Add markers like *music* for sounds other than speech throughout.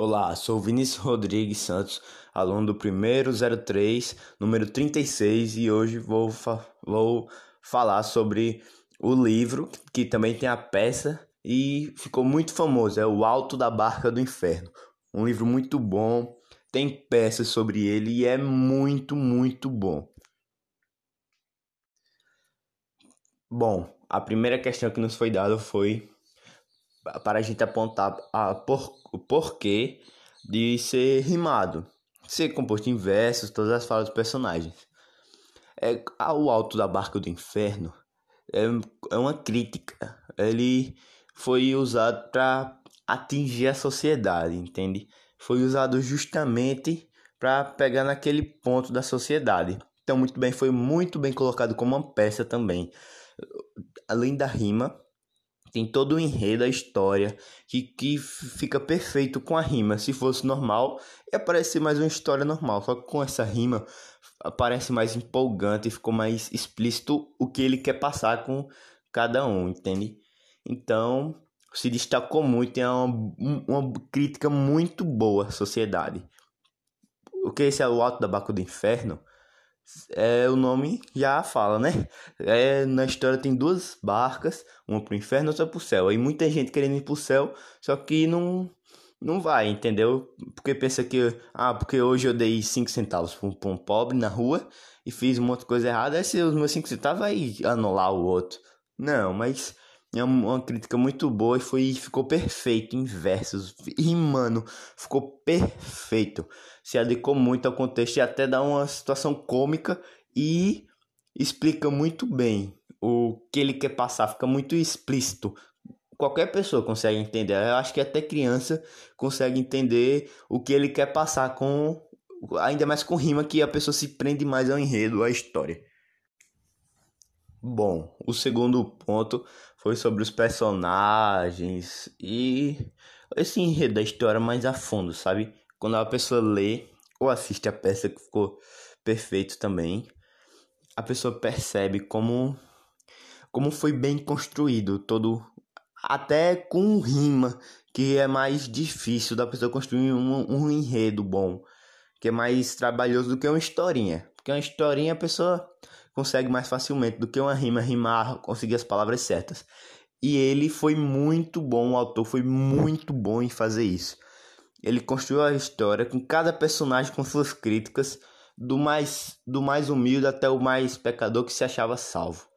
Olá, sou Vinícius Rodrigues Santos, aluno do primeiro 03, número 36, e hoje vou, fa vou falar sobre o livro que também tem a peça e ficou muito famoso, é O Alto da Barca do Inferno. Um livro muito bom, tem peças sobre ele e é muito, muito bom. Bom, a primeira questão que nos foi dada foi para a gente apontar a por, o porquê de ser rimado, ser composto em versos, todas as falas dos personagens. É, o Alto da Barca do Inferno é, é uma crítica. Ele foi usado para atingir a sociedade, entende? Foi usado justamente para pegar naquele ponto da sociedade. Então, muito bem, foi muito bem colocado como uma peça também. Além da rima, tem todo o enredo, a história, que, que fica perfeito com a rima. Se fosse normal, ia parecer mais uma história normal. Só que com essa rima, parece mais empolgante, ficou mais explícito o que ele quer passar com cada um, entende? Então, se destacou muito, é uma, uma crítica muito boa à sociedade. O que esse é o Alto da Baco do Inferno? É, o nome já fala, né? É, na história tem duas barcas, uma pro inferno e outra pro céu. Aí muita gente querendo ir pro céu, só que não não vai, entendeu? Porque pensa que, ah, porque hoje eu dei 5 centavos pra um, pra um pobre na rua e fiz um monte de coisa errada, aí se os meus 5 centavos vai anular o outro. Não, mas é uma crítica muito boa e foi, ficou perfeito em versos, rimando, ficou perfeito se adequou muito ao contexto e até dá uma situação cômica e explica muito bem o que ele quer passar, fica muito explícito. Qualquer pessoa consegue entender, eu acho que até criança consegue entender o que ele quer passar com ainda mais com rima que a pessoa se prende mais ao enredo, à história. Bom, o segundo ponto foi sobre os personagens e esse enredo da história mais a fundo, sabe? quando a pessoa lê ou assiste a peça que ficou perfeito também, a pessoa percebe como como foi bem construído todo até com rima, que é mais difícil da pessoa construir um, um enredo bom, que é mais trabalhoso do que uma historinha. Porque uma historinha a pessoa consegue mais facilmente do que uma rima, rimar, conseguir as palavras certas. E ele foi muito bom, o autor foi muito bom em fazer isso. Ele construiu a história com cada personagem com suas críticas, do mais do mais humilde até o mais pecador que se achava salvo.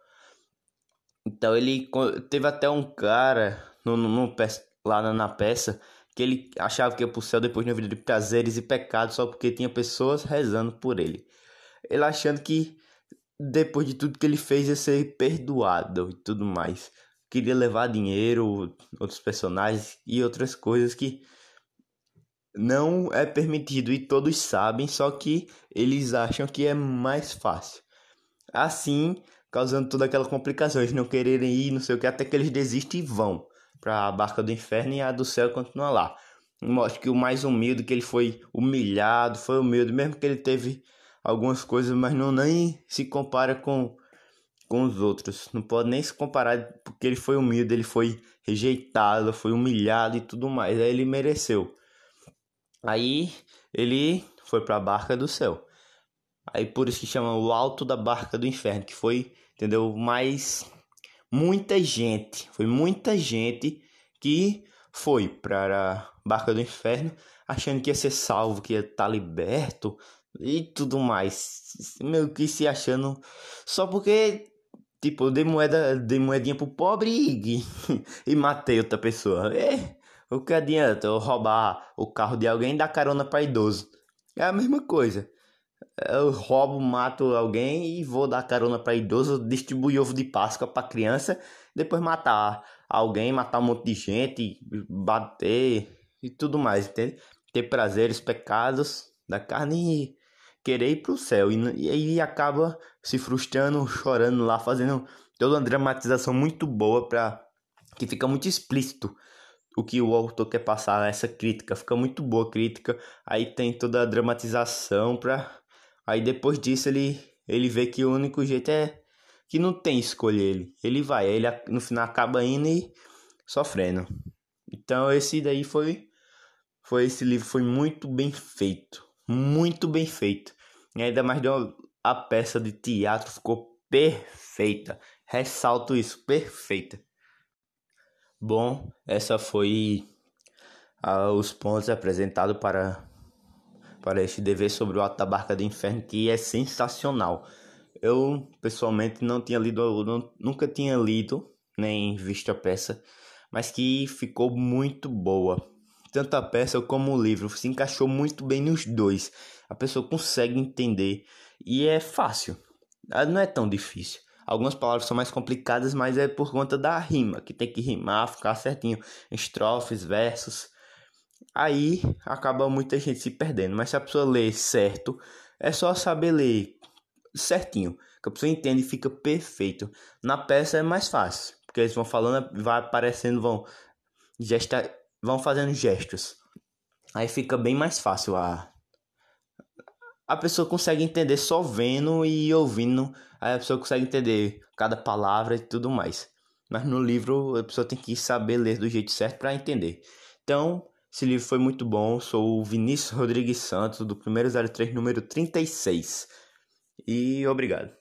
Então ele teve até um cara no, no, no lá na, na, peça que ele achava que ia pro céu depois de uma vida de prazeres e pecados só porque tinha pessoas rezando por ele. Ele achando que depois de tudo que ele fez ia ser perdoado e tudo mais. Queria levar dinheiro, outros personagens e outras coisas que não é permitido e todos sabem, só que eles acham que é mais fácil. Assim, causando toda aquela complicação, eles não quererem ir, não sei o que, até que eles desistem e vão para a barca do inferno e a do céu continua lá. Mostra que o mais humilde, que ele foi humilhado, foi humilde, mesmo que ele teve algumas coisas, mas não nem se compara com, com os outros. Não pode nem se comparar, porque ele foi humilde, ele foi rejeitado, foi humilhado e tudo mais. Aí ele mereceu. Aí ele foi para a barca do céu. Aí por isso que chama o alto da barca do inferno, que foi, entendeu? Mas muita gente, foi muita gente que foi para a barca do inferno achando que ia ser salvo, que ia estar tá liberto e tudo mais. Meio que se achando só porque tipo, dei moeda, dei moedinha pro pobre e, *laughs* e matei outra pessoa. É, o que adianta eu roubar o carro de alguém e dar carona para idoso? É a mesma coisa. Eu roubo, mato alguém e vou dar carona para idoso, distribuir ovo de Páscoa para criança, depois matar alguém, matar um monte de gente, bater e tudo mais, entende? Ter prazeres, pecados da carne querer ir pro céu. E, aí acaba se frustrando, chorando lá, fazendo toda uma dramatização muito boa para que fica muito explícito o que o autor quer passar, essa crítica. Fica muito boa a crítica. Aí tem toda a dramatização pra. Aí depois disso ele, ele vê que o único jeito é que não tem escolha ele. Ele vai, ele no final acaba indo e sofrendo. Então esse daí foi foi esse livro foi muito bem feito, muito bem feito. E ainda mais deu a peça de teatro ficou perfeita. Ressalto isso, perfeita. Bom, essa foi uh, os pontos apresentados para para este dever sobre o Alto da Barca do Inferno, que é sensacional. Eu, pessoalmente, não tinha lido, não, nunca tinha lido, nem visto a peça, mas que ficou muito boa. Tanto a peça como o livro se encaixou muito bem nos dois. A pessoa consegue entender e é fácil. Ah, não é tão difícil. Algumas palavras são mais complicadas, mas é por conta da rima, que tem que rimar, ficar certinho. Estrofes, versos. Aí acaba muita gente se perdendo. Mas se a pessoa ler certo, é só saber ler certinho. Que a pessoa entende e fica perfeito. Na peça é mais fácil. Porque eles vão falando, vai aparecendo, vão, gesta, vão fazendo gestos. Aí fica bem mais fácil a. A pessoa consegue entender só vendo e ouvindo. Aí a pessoa consegue entender cada palavra e tudo mais. Mas no livro a pessoa tem que saber ler do jeito certo para entender. Então, esse livro foi muito bom. Sou o Vinícius Rodrigues Santos, do primeiro 03, número 36. E obrigado.